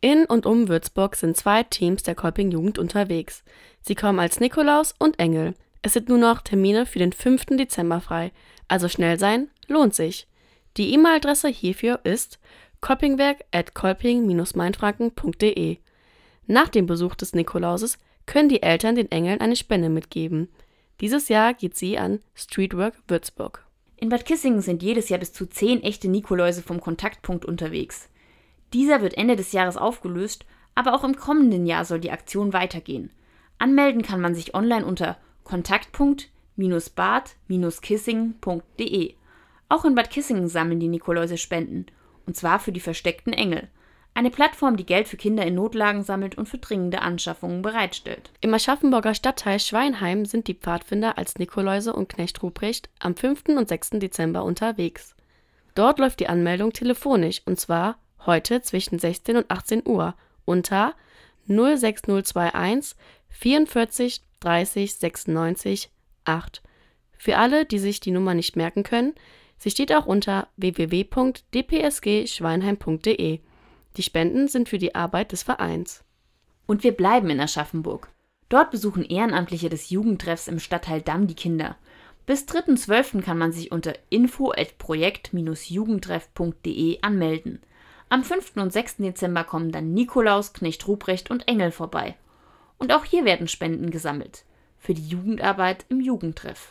In und um Würzburg sind zwei Teams der Kolping Jugend unterwegs. Sie kommen als Nikolaus und Engel. Es sind nur noch Termine für den 5. Dezember frei, also schnell sein, lohnt sich. Die E-Mail-Adresse hierfür ist kolpingwerk@kolping-mainfranken.de. Nach dem Besuch des Nikolauses können die Eltern den Engeln eine Spende mitgeben. Dieses Jahr geht sie an Streetwork Würzburg. In Bad Kissingen sind jedes Jahr bis zu zehn echte Nikoläuse vom Kontaktpunkt unterwegs. Dieser wird Ende des Jahres aufgelöst, aber auch im kommenden Jahr soll die Aktion weitergehen. Anmelden kann man sich online unter kontaktpunkt-bad-kissingen.de. Auch in Bad Kissingen sammeln die Nikoläuse Spenden, und zwar für die versteckten Engel. Eine Plattform, die Geld für Kinder in Notlagen sammelt und für dringende Anschaffungen bereitstellt. Im Aschaffenburger Stadtteil Schweinheim sind die Pfadfinder als Nikoläuse und Knecht Ruprecht am 5. und 6. Dezember unterwegs. Dort läuft die Anmeldung telefonisch und zwar heute zwischen 16 und 18 Uhr unter 06021 44 30 96 8. Für alle, die sich die Nummer nicht merken können, sie steht auch unter www.dpsgschweinheim.de. Die Spenden sind für die Arbeit des Vereins. Und wir bleiben in Aschaffenburg. Dort besuchen Ehrenamtliche des Jugendtreffs im Stadtteil Damm die Kinder. Bis 3.12. kann man sich unter info@projekt-jugendtreff.de anmelden. Am 5. und 6. Dezember kommen dann Nikolaus, Knecht Ruprecht und Engel vorbei. Und auch hier werden Spenden gesammelt. Für die Jugendarbeit im Jugendtreff.